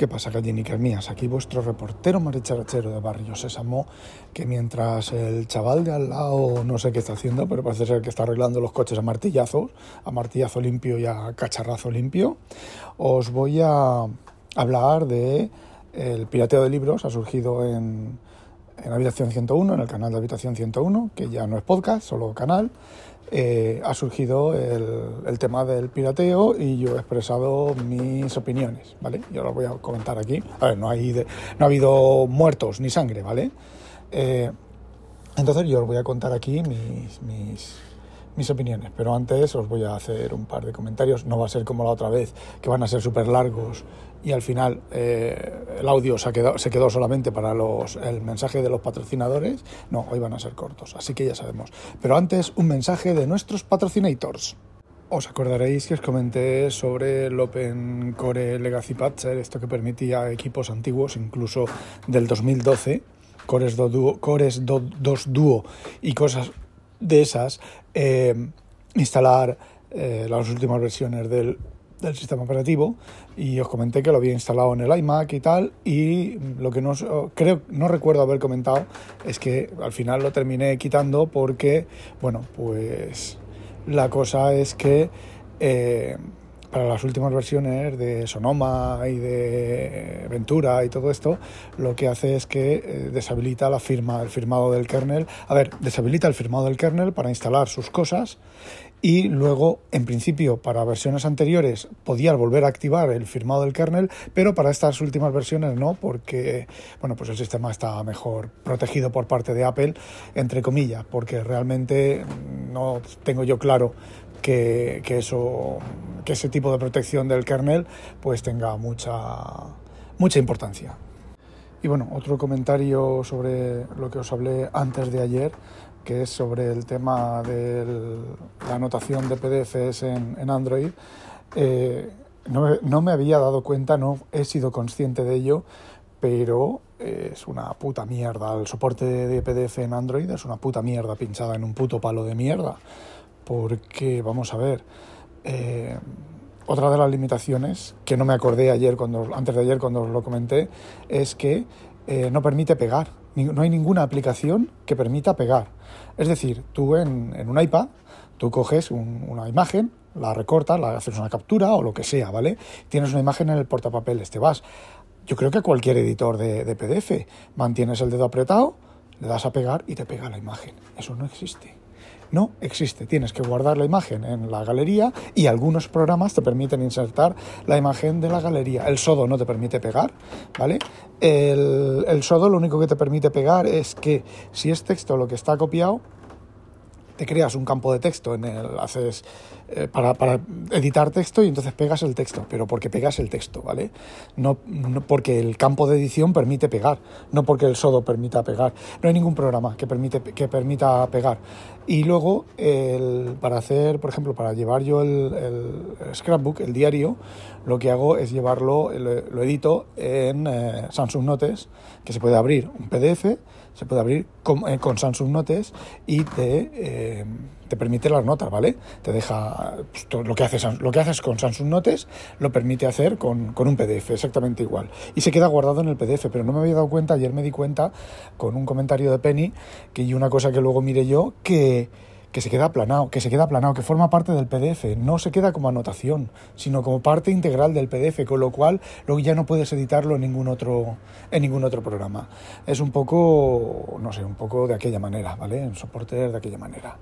¿Qué pasa, gallinicas mías? Aquí vuestro reportero maricharachero de Barrio Sésamo, que mientras el chaval de al lado no sé qué está haciendo, pero parece ser que está arreglando los coches a martillazos, a martillazo limpio y a cacharrazo limpio, os voy a hablar de el pirateo de libros, ha surgido en, en Habitación 101, en el canal de Habitación 101, que ya no es podcast, solo canal, eh, ha surgido el, tema del pirateo y yo he expresado mis opiniones, ¿vale? Yo lo voy a comentar aquí. A ver, no, hay no ha habido muertos ni sangre, ¿vale? Eh, entonces yo os voy a contar aquí mis, mis opiniones, pero antes os voy a hacer un par de comentarios. No va a ser como la otra vez, que van a ser súper largos y al final eh, el audio se, quedó, se quedó solamente para los, el mensaje de los patrocinadores. No, hoy van a ser cortos, así que ya sabemos. Pero antes, un mensaje de nuestros patrocinators. Os acordaréis que os comenté sobre el Open Core Legacy Patcher, esto que permitía equipos antiguos, incluso del 2012, Cores 2 Duo, Cores 2 Duo y cosas de esas, eh, instalar eh, las últimas versiones del del sistema operativo. Y os comenté que lo había instalado en el iMac y tal y lo que no creo no recuerdo haber comentado es que al final lo terminé quitando porque bueno pues la cosa es que eh, para las últimas versiones de Sonoma y de Ventura y todo esto, lo que hace es que eh, deshabilita la firma, el firmado del kernel. A ver, deshabilita el firmado del kernel para instalar sus cosas y luego, en principio, para versiones anteriores podía volver a activar el firmado del kernel, pero para estas últimas versiones no, porque bueno, pues el sistema está mejor protegido por parte de Apple, entre comillas, porque realmente no tengo yo claro que, que eso, que ese tipo de protección del kernel pues tenga mucha, mucha importancia. Y bueno, otro comentario sobre lo que os hablé antes de ayer que es sobre el tema de la anotación de PDFs en, Android. Eh, no, me había dado cuenta, no he sido consciente de ello, pero es una puta mierda. El soporte de PDF en Android es una puta mierda pinchada en un puto palo de mierda. Porque, vamos a ver, eh, otra de las limitaciones que no me acordé ayer, cuando, antes de ayer cuando os lo comenté, es que eh, no permite pegar. No hay ninguna aplicación que permita pegar. Es decir, tú en, un iPad, tú coges una imagen, la recortas, la haces una captura o lo que sea, ¿vale? Tienes una imagen en el portapapeles, te vas. Yo creo que cualquier editor de, de PDF, mantienes el dedo apretado, le das a pegar y te pega la imagen. Eso no existe. No existe. Tienes que guardar la imagen en la galería y algunos programas te permiten insertar la imagen de la galería. El Sodo no te permite pegar, ¿vale? El, Sodo lo único que te permite pegar es que si es texto lo que está copiado, te creas un campo de texto en el haces eh, para, editar texto y entonces pegas el texto, pero porque pegas el texto, ¿vale? No, porque el campo de edición permite pegar, no porque el sodo permita pegar. No hay ningún programa que permite que permita pegar. Y luego para hacer, por ejemplo, para llevar yo el, scrapbook, el diario, lo que hago es llevarlo, lo, edito en eh, Samsung Notes, que se puede abrir un PDF se puede abrir con, eh, Samsung Notes y te, te, permite las notas, ¿vale? Te deja pues, lo, que haces, lo que haces con Samsung Notes, lo permite hacer con, con, un PDF, exactamente igual. Y se queda guardado en el PDF, pero no me había dado cuenta, ayer me di cuenta con un comentario de Penny, que y una cosa que luego miré yo, que que se queda aplanado, que se queda aplanado, que forma parte del PDF, no se queda como anotación, sino como parte integral del PDF, con lo cual luego ya no puedes editarlo en ningún otro en ningún otro programa. Es un poco, no sé, un poco de aquella manera, ¿vale? En soporte de aquella manera.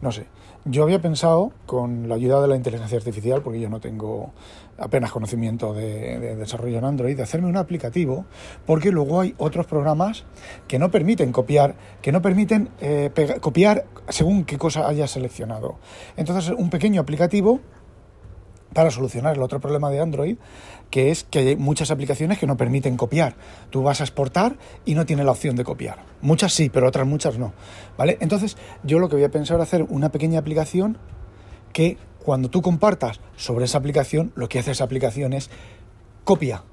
No sé. Yo había pensado con la ayuda de la inteligencia artificial, porque yo no tengo apenas conocimiento de, desarrollo en Android, de hacerme un aplicativo, porque luego hay otros programas que no permiten copiar, que no permiten eh, copiar según qué cosa hayas seleccionado. Entonces, un pequeño aplicativo para solucionar el otro problema de Android, que es que hay muchas aplicaciones que no permiten copiar. Tú vas a exportar y no tiene la opción de copiar. Muchas sí, pero otras muchas no. ¿Vale? Entonces, yo lo que voy a pensar hacer una pequeña aplicación que cuando tú compartas sobre esa aplicación, lo que hace esa aplicación es copia.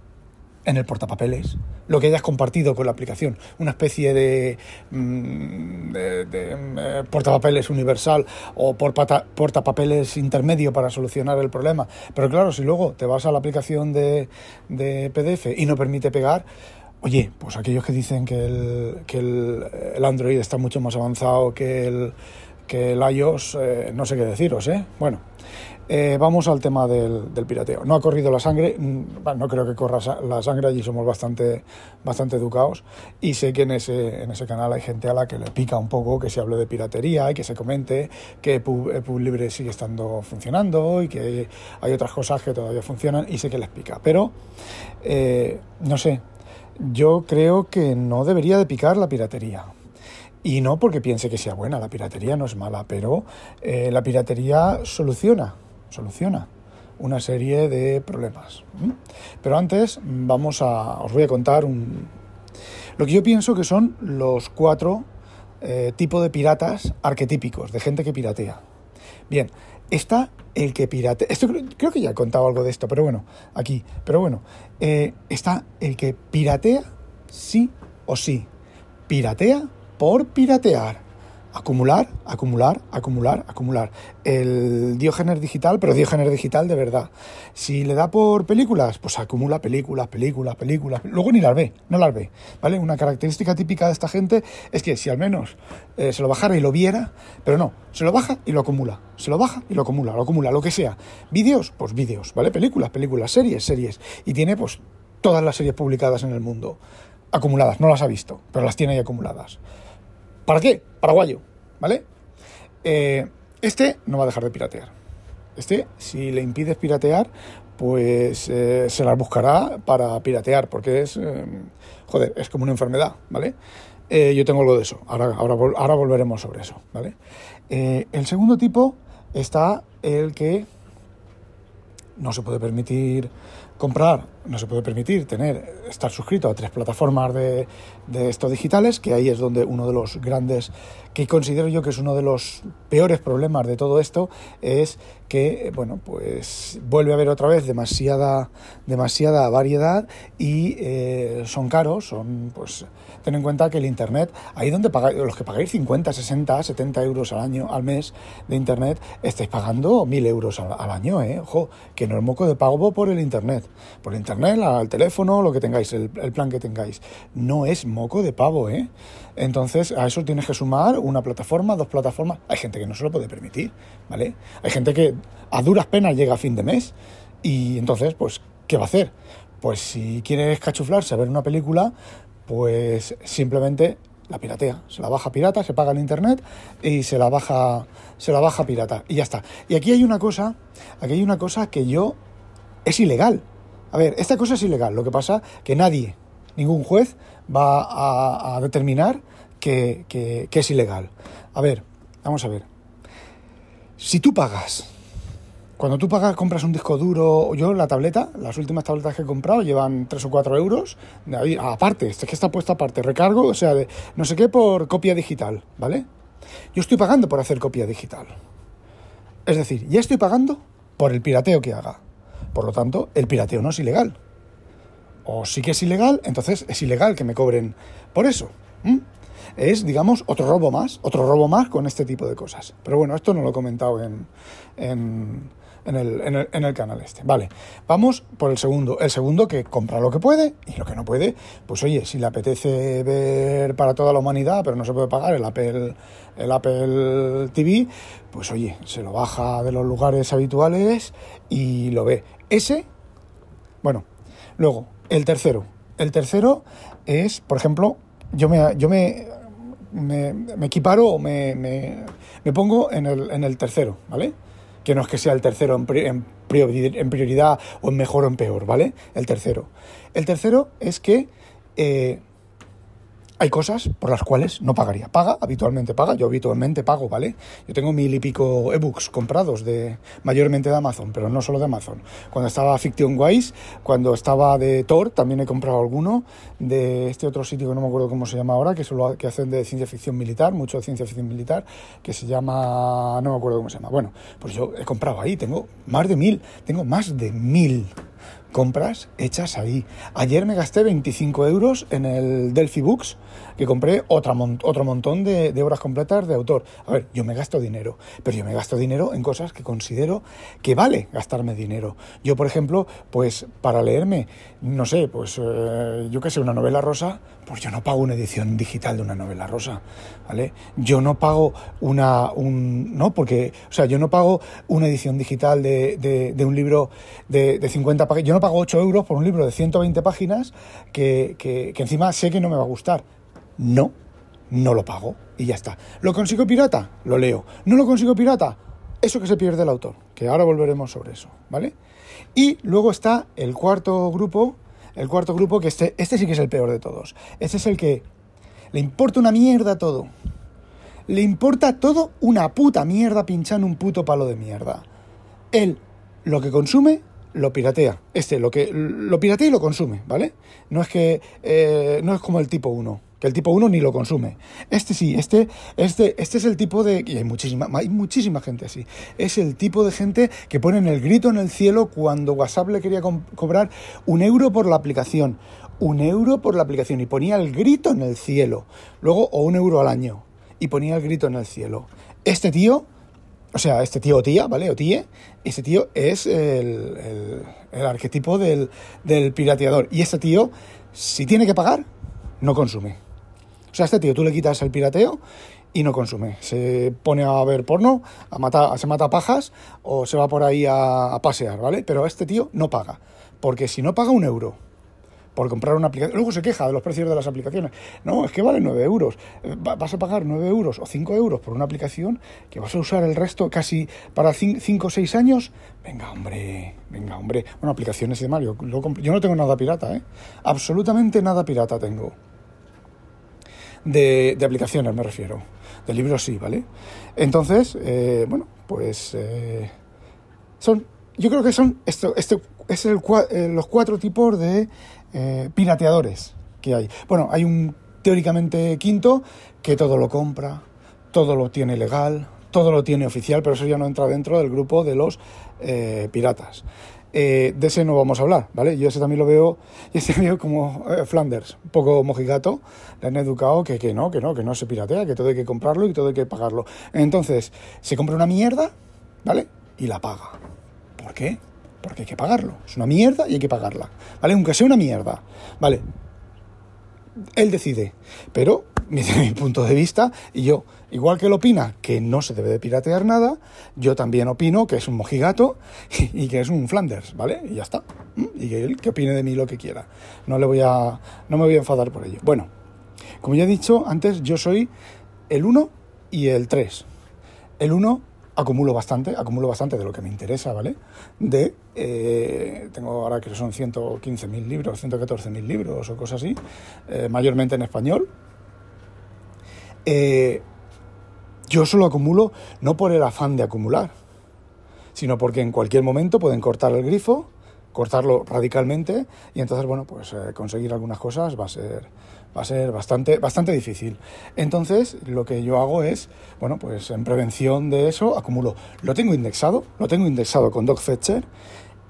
en el portapapeles, lo que hayas compartido con la aplicación, una especie de, mm, eh, portapapeles universal o por portapapeles intermedio para solucionar el problema. Pero claro, si luego te vas a la aplicación de, PDF y no permite pegar, oye, pues aquellos que dicen que el, Android está mucho más avanzado que el, que el iOS, eh, no sé qué deciros, ¿eh? Bueno, eh, vamos al tema del, pirateo. No ha corrido la sangre, mm, no creo que corra la sangre, allí somos bastante, bastante educados y sé que en ese, en ese canal hay gente a la que le pica un poco que se hable de piratería y que se comente que PubLibre sigue estando funcionando y que hay otras cosas que todavía funcionan y sé que les pica. Pero, eh, no sé, yo creo que no debería de picar la piratería. Y no porque piense que sea buena, la piratería no es mala, pero eh, la piratería soluciona soluciona una serie de problemas. Pero antes vamos a, os voy a contar un, lo que yo pienso que son los cuatro eh, tipos de piratas arquetípicos, de gente que piratea. Bien, está el que piratea, esto creo, que ya he contado algo de esto, pero bueno, aquí, pero bueno, eh, está el que piratea sí o sí, piratea por piratear acumular, acumular, acumular, acumular. El Diógenes digital, pero Diógenes digital de verdad. Si le da por películas, pues acumula películas, películas, películas. Luego ni las ve, no las ve. ¿Vale? Una característica típica de esta gente es que si al menos eh, se lo bajara y lo viera, pero no, se lo baja y lo acumula. Se lo baja y lo acumula, lo acumula, lo que sea. Vídeos, pues vídeos, ¿vale? Películas, películas, series, series. Y tiene pues todas las series publicadas en el mundo. Acumuladas, no las ha visto, pero las tiene ahí acumuladas. ¿Para qué? Paraguayo, ¿vale? Eh, este no va a dejar de piratear. Este, si le impides piratear, pues eh, se las buscará para piratear, porque es, eh, joder, es como una enfermedad, ¿vale? yo tengo algo de eso, ahora, ahora, ahora volveremos sobre eso, ¿vale? el segundo tipo está el que no se puede permitir comprar, no se puede permitir tener, estar suscrito a tres plataformas de, de estos digitales, que ahí es donde uno de los grandes, que considero yo que es uno de los peores problemas de todo esto, es que, bueno, pues vuelve a haber otra vez demasiada, demasiada variedad y eh, son caros, son, pues, ten en cuenta que el Internet, ahí donde pagáis, los que pagáis 50, 60, 70 euros al año, al mes de Internet, estáis pagando 1000 euros al, año, ¿eh? Ojo, que no es moco de pago por el Internet por internet, al teléfono, lo que tengáis, el, plan que tengáis. No es moco de pavo, ¿eh? Entonces, a eso tienes que sumar una plataforma, dos plataformas. Hay gente que no se lo puede permitir, ¿vale? Hay gente que a duras penas llega a fin de mes y entonces, pues, ¿qué va a hacer? Pues si quieres cachuflarse a ver una película, pues simplemente la piratea, se la baja pirata, se paga en internet y se la baja se la baja pirata y ya está. Y aquí hay una cosa, aquí hay una cosa que yo es ilegal. A ver, esta cosa es ilegal. Lo que pasa que nadie, ningún juez, va a, determinar que, es ilegal. A ver, vamos a ver. Si tú pagas, cuando tú pagas, compras un disco duro, yo la tableta, las últimas tabletas que he comprado llevan 3 o 4 euros, aparte, es que está puesto aparte, recargo, o sea, de no sé qué por copia digital, ¿vale? Yo estoy pagando por hacer copia digital. Es decir, ya estoy pagando por el pirateo que haga. Por lo tanto, el pirateo no es ilegal. O sí que es ilegal, entonces es ilegal que me cobren por eso. Es, digamos, otro robo más, otro robo más con este tipo de cosas. Pero bueno, esto no lo he comentado en, en, el, en, el, canal este. Vale, vamos por el segundo. El segundo que compra lo que puede y lo que no puede, pues oye, si le apetece ver para toda la humanidad, pero no se puede pagar el Apple, el Apple TV, pues oye, se lo baja de los lugares habituales y lo ve. Ese, bueno, luego, el tercero. El tercero es, por ejemplo, yo me, yo me, me, equiparo o me, me, pongo en el, en el tercero, ¿vale? Que no es que sea el tercero en, prioridad o en mejor o en peor, ¿vale? El tercero. El tercero es que eh, hay cosas por las cuales no pagaría. Paga, habitualmente paga, yo habitualmente pago, ¿vale? Yo tengo mil y pico ebooks comprados de mayormente de Amazon, pero no solo de Amazon. Cuando estaba Fiction Wise, cuando estaba de Thor, también he comprado alguno de este otro sitio que no me acuerdo cómo se llama ahora, que solo que hacen de ciencia ficción militar, mucho de ciencia ficción militar, que se llama, no me acuerdo cómo se llama. Bueno, pues yo he comprado ahí, tengo más de mil, tengo más de mil compras hechas ahí. Ayer me gasté 25 euros en el Delphi Books, que compré otra otro montón de, de, obras completas de autor. A ver, yo me gasto dinero, pero yo me gasto dinero en cosas que considero que vale gastarme dinero. Yo, por ejemplo, pues para leerme, no sé, pues eh, yo qué sé, una novela rosa, pues yo no pago una edición digital de una novela rosa, ¿vale? Yo no pago una, un, no, porque, o sea, yo no pago una edición digital de, de, un libro de, de 50 páginas, yo no pago 8 euros por un libro de 120 páginas que, que, que encima sé que no me va a gustar. No, no lo pago y ya está. ¿Lo consigo pirata? Lo leo. ¿No lo consigo pirata? Eso que se pierde el autor, que ahora volveremos sobre eso, ¿vale? Y luego está el cuarto grupo, el cuarto grupo que este, este sí que es el peor de todos. Este es el que le importa una mierda todo. Le importa todo una puta mierda pinchando un puto palo de mierda. Él lo que consume lo piratea. Este lo que lo piratea y lo consume, ¿vale? No es que eh, no es como el tipo 1 que el tipo 1 ni lo consume. Este sí, este, este, este es el tipo de... Y hay muchísima, hay muchísima gente así. Es el tipo de gente que ponen el grito en el cielo cuando WhatsApp le quería cobrar un euro por la aplicación. Un euro por la aplicación. Y ponía el grito en el cielo. Luego, o un euro al año. Y ponía el grito en el cielo. Este tío... O sea, este tío o tía, ¿vale? O tíe, este tío es el, el arquetipo del, del pirateador. Y este tío, si tiene que pagar, no consume. O sea, a este tío tú le quitas el pirateo y no consume. Se pone a ver porno, a matar, se mata pajas o se va por ahí a, pasear, ¿vale? Pero este tío no paga. Porque si no paga un euro por comprar una aplicación, luego se queja de los precios de las aplicaciones. No, es que vale 9 euros. Vas a pagar 9 euros o 5 euros por una aplicación que vas a usar el resto casi para 5 o 6 años. Venga, hombre, venga, hombre. Bueno, aplicaciones y demás. Yo, yo no tengo nada pirata, ¿eh? Absolutamente nada pirata tengo de, aplicaciones me refiero. De libros sí, ¿vale? Entonces, eh, bueno, pues eh, son, yo creo que son, esto, esto es el, eh, los cuatro tipos de pirateadores que hay. Bueno, hay un teóricamente quinto que todo lo compra, todo lo tiene legal, todo lo tiene oficial, pero eso ya no entra dentro del grupo de los piratas. Eh, de ese no vamos a hablar, ¿vale? Yo ese también lo veo, y ese veo como eh, Flanders, un poco mojigato, le han educado que, que no, que no, que no se piratea, que todo hay que comprarlo y todo hay que pagarlo. Entonces, se compra una mierda, ¿vale? Y la paga. ¿Por qué? Porque hay que pagarlo. Es una mierda y hay que pagarla, ¿vale? Aunque sea una mierda, ¿vale? Él decide, pero desde mi punto de vista, y yo, igual que él opina que no se debe de piratear nada, yo también opino que es un mojigato y, que es un Flanders, ¿vale? Y ya está. Y que él que opine de mí lo que quiera. No le voy a. no me voy a enfadar por ello. Bueno, como ya he dicho antes, yo soy el 1 y el 3. El 1 acumulo bastante, acumulo bastante de lo que me interesa, ¿vale? De, eh, tengo ahora que son 115.000 libros, 114.000 libros o cosas así, eh, mayormente en español, eh, yo solo acumulo no por el afán de acumular, sino porque en cualquier momento pueden cortar el grifo, cortarlo radicalmente y entonces, bueno, pues eh, conseguir algunas cosas va a ser, va a ser bastante, bastante difícil. Entonces, lo que yo hago es, bueno, pues en prevención de eso, acumulo. Lo tengo indexado, lo tengo indexado con DocFetcher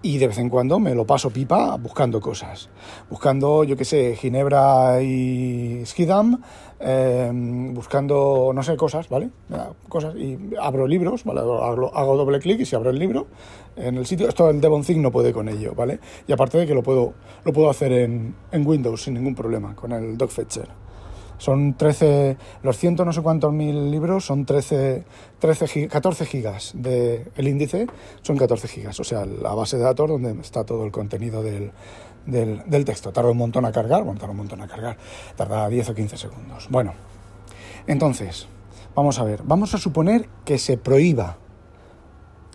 y de vez en cuando me lo paso pipa buscando cosas. Buscando, yo qué sé, Ginebra y Skidam, em, buscando, no sé, cosas, ¿vale? Cosas, y abro libros, ¿vale? Hago, doble clic y se abre el libro en el sitio. Esto el Devonthink no puede con ello, ¿vale? Y aparte de que lo puedo, lo puedo hacer en, en Windows sin ningún problema, con el DocFetcher. Son 13, los ciento no sé cuántos mil libros son 13, 13 14 gigas de el índice, son 14 gigas, o sea, la base de datos donde está todo el contenido del, del, texto. Tarda un montón a cargar, bueno, tarda un montón a cargar, tarda 10 o 15 segundos. Bueno, entonces, vamos a ver, vamos a suponer que se prohíba,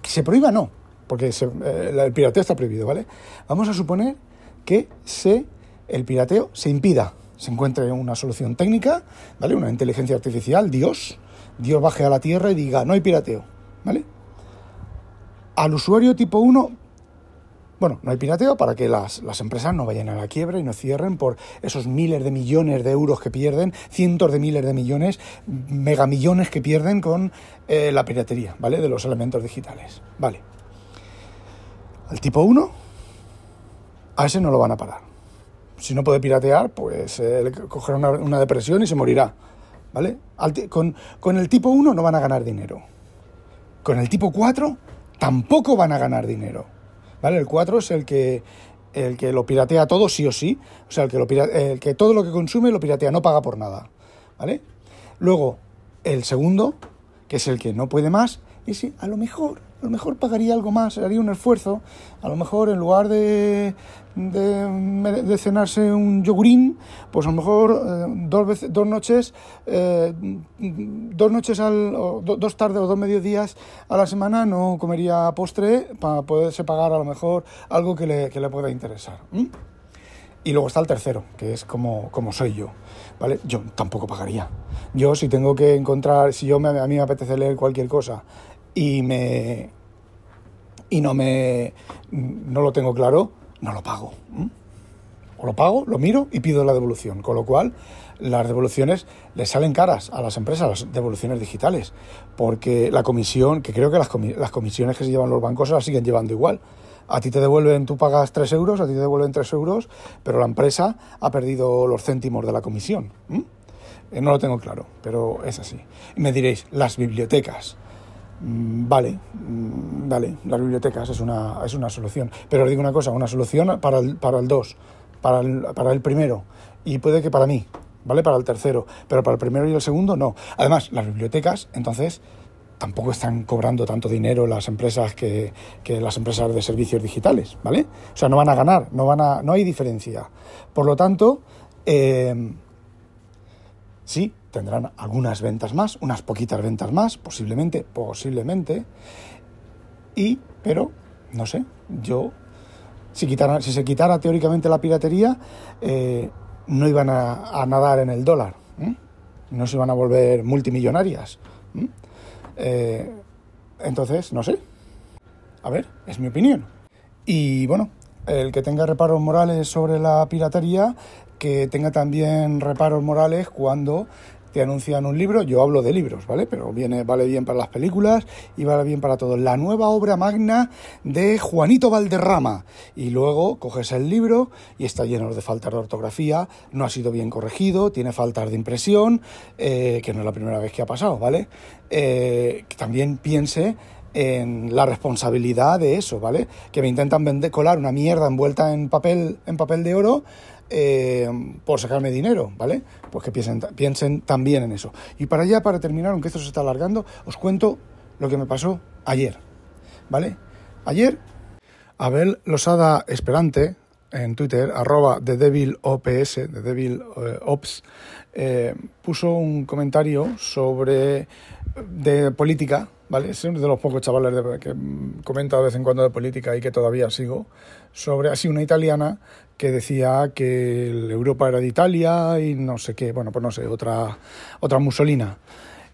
que se prohíba no, porque eh, el pirateo está prohibido, ¿vale? Vamos a suponer que se, el pirateo se impida se encuentre una solución técnica, ¿vale? Una inteligencia artificial, Dios, Dios baje a la Tierra y diga, no hay pirateo, ¿vale? Al usuario tipo 1, bueno, no hay pirateo para que las, empresas no vayan a la quiebra y no cierren por esos miles de millones de euros que pierden, cientos de miles de millones, megamillones que pierden con eh, la piratería, ¿vale? De los elementos digitales, ¿vale? Al tipo 1 a ese no lo van a parar. Si no puede piratear, pues eh, cogerá una, depresión y se morirá. ¿Vale? con, con el tipo 1 no van a ganar dinero. Con el tipo 4 tampoco van a ganar dinero. ¿Vale? El 4 es el que, el que lo piratea todo sí o sí. O sea, el que, lo el que todo lo que consume lo piratea, no paga por nada. ¿Vale? Luego, el segundo, que es el que no puede más, sí, a lo mejor, a lo mejor pagaría algo más, haría un esfuerzo, a lo mejor en lugar de, de, cenarse un yogurín, pues a lo mejor eh, dos, veces, dos noches, eh, dos noches al, dos tardes o dos mediodías a la semana no comería postre para poderse pagar a lo mejor algo que le, que le pueda interesar. Y luego está el tercero, que es como, como soy yo. ¿Vale? Yo tampoco pagaría. Yo si tengo que encontrar, si yo me, a mí me apetece leer cualquier cosa y me y no me no lo tengo claro, no lo pago. O lo pago, lo miro y pido la devolución. Con lo cual, las devoluciones le salen caras a las empresas, las devoluciones digitales, porque la comisión, que creo que las, las comisiones que se llevan los bancos las siguen llevando igual. A ti te devuelven, tú pagas 3 euros, a ti te devuelven 3 euros, pero la empresa ha perdido los céntimos de la comisión. Eh, no lo tengo claro, pero es así. Y me diréis, las bibliotecas. Mm, vale, mm, vale, las bibliotecas es una, es una solución. Pero os digo una cosa, una solución para el, para el 2, para el, para el primero, y puede que para mí, ¿vale? Para el tercero, pero para el primero y el segundo no. Además, las bibliotecas, entonces, tampoco están cobrando tanto dinero las empresas que, que, las empresas de servicios digitales, ¿vale? O sea, no van a ganar, no, van a, no hay diferencia. Por lo tanto, eh, sí, tendrán algunas ventas más, unas poquitas ventas más, posiblemente, posiblemente, y, pero, no sé, yo, si, se quitara teóricamente la piratería, eh, no iban a, nadar en el dólar, no se iban a volver multimillonarias. Eh, entonces, no sé. A ver, es mi opinión. Y bueno, el que tenga reparos morales sobre la piratería, que tenga también reparos morales cuando te anuncian un libro, yo hablo de libros, ¿vale? Pero viene, vale bien para las películas y vale bien para todo. La nueva obra magna de Juanito Valderrama. Y luego coges el libro y está lleno de faltas de ortografía, no ha sido bien corregido, tiene faltas de impresión, eh, que no es la primera vez que ha pasado, ¿vale? Eh, que también piense en la responsabilidad de eso, ¿vale? Que me intentan vender, colar una mierda envuelta en papel, en papel de oro eh, por sacarme dinero, ¿vale? Pues que piensen, piensen también en eso. Y para allá, para terminar, aunque esto se está alargando, os cuento lo que me pasó ayer, ¿vale? Ayer, Abel Losada Esperante, en Twitter, arroba de Devil OPS, de Devil eh, Ops, eh, puso un comentario sobre de política, ¿vale? Es uno de los pocos chavales que comenta de vez en cuando de política y que todavía sigo, sobre así una italiana que decía que Europa era de Italia y no sé qué, bueno, pues no sé, otra, otra Mussolina.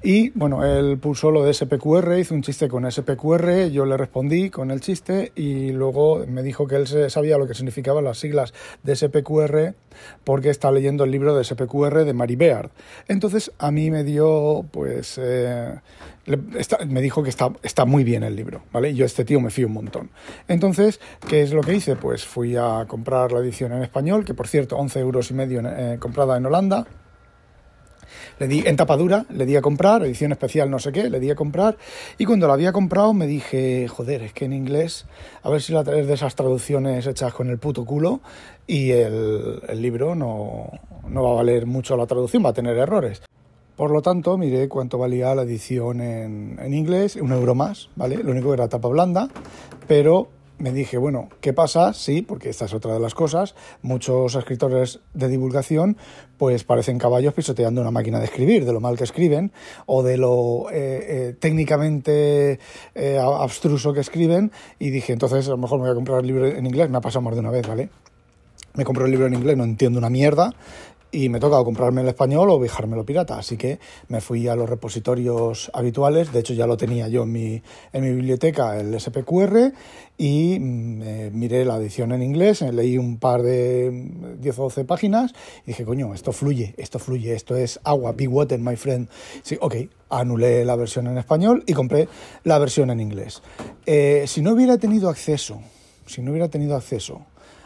Y bueno, él puso lo de SPQR, hizo un chiste con SPQR, yo le respondí con el chiste y luego me dijo que él sabía lo que significaban las siglas de SPQR porque está leyendo el libro de SPQR de Mary Beard. Entonces a mí me dio, pues, eh, me dijo que está, está muy bien el libro, ¿vale? Yo este tío me fío un montón. Entonces, ¿qué es lo que hice? Pues fui a comprar la edición en español, que por cierto, 11 euros y medio eh, comprada en Holanda le di en tapadura, le di a comprar, edición especial no sé qué, le di a comprar y cuando la había comprado me dije, joder, es que en inglés, a ver si la traes de esas traducciones hechas con el puto culo y el, libro no, no va a valer mucho la traducción, va a tener errores. Por lo tanto, miré cuánto valía la edición en, en, inglés, un euro más, ¿vale? Lo único que era tapa blanda, pero me dije, bueno, ¿qué pasa? Sí, porque esta es otra de las cosas. Muchos escritores de divulgación pues parecen caballos pisoteando una máquina de escribir, de lo mal que escriben o de lo eh, eh, técnicamente eh, abstruso que escriben. Y dije, entonces a lo mejor me voy a comprar el libro en inglés. Me ha pasado más de una vez, ¿vale? me compro el libro en inglés, no entiendo una mierda, y me toca comprarme el español o lo pirata. Así que me fui a los repositorios habituales, de hecho ya lo tenía yo en mi, en mi biblioteca, el SPQR, y mm, miré la edición en inglés, leí un par de 10 o 12 páginas y dije, coño, esto fluye, esto fluye, esto es agua, big water, my friend. Sí, ok, anulé la versión en español y compré la versión en inglés. Eh, si no hubiera tenido acceso, si no hubiera tenido acceso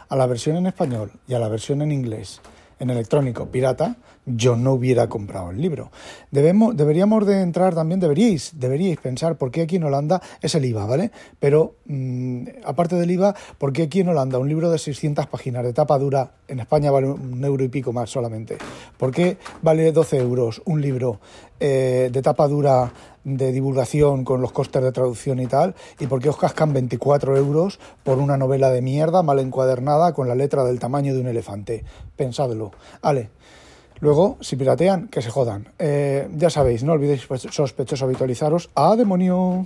a la versión en español y a la versión en inglés en electrónico pirata, yo no hubiera comprado el libro. Debemos, deberíamos de entrar también, deberíais, deberíais pensar por qué aquí en Holanda es el IVA, ¿vale? Pero mm, aparte del IVA, ¿por qué aquí en Holanda un libro de 600 páginas de tapa dura en España vale un euro y pico más solamente? ¿Por qué vale 12 euros un libro eh, de tapa dura de divulgación con los costes de traducción y tal, y por qué os cascan 24 euros por una novela de mierda mal encuadernada con la letra del tamaño de un elefante. Pensadlo. Vale. Luego, si piratean, que se jodan. Eh, ya sabéis, no olvidéis sospechosos habitualizaros. ¡A demonio!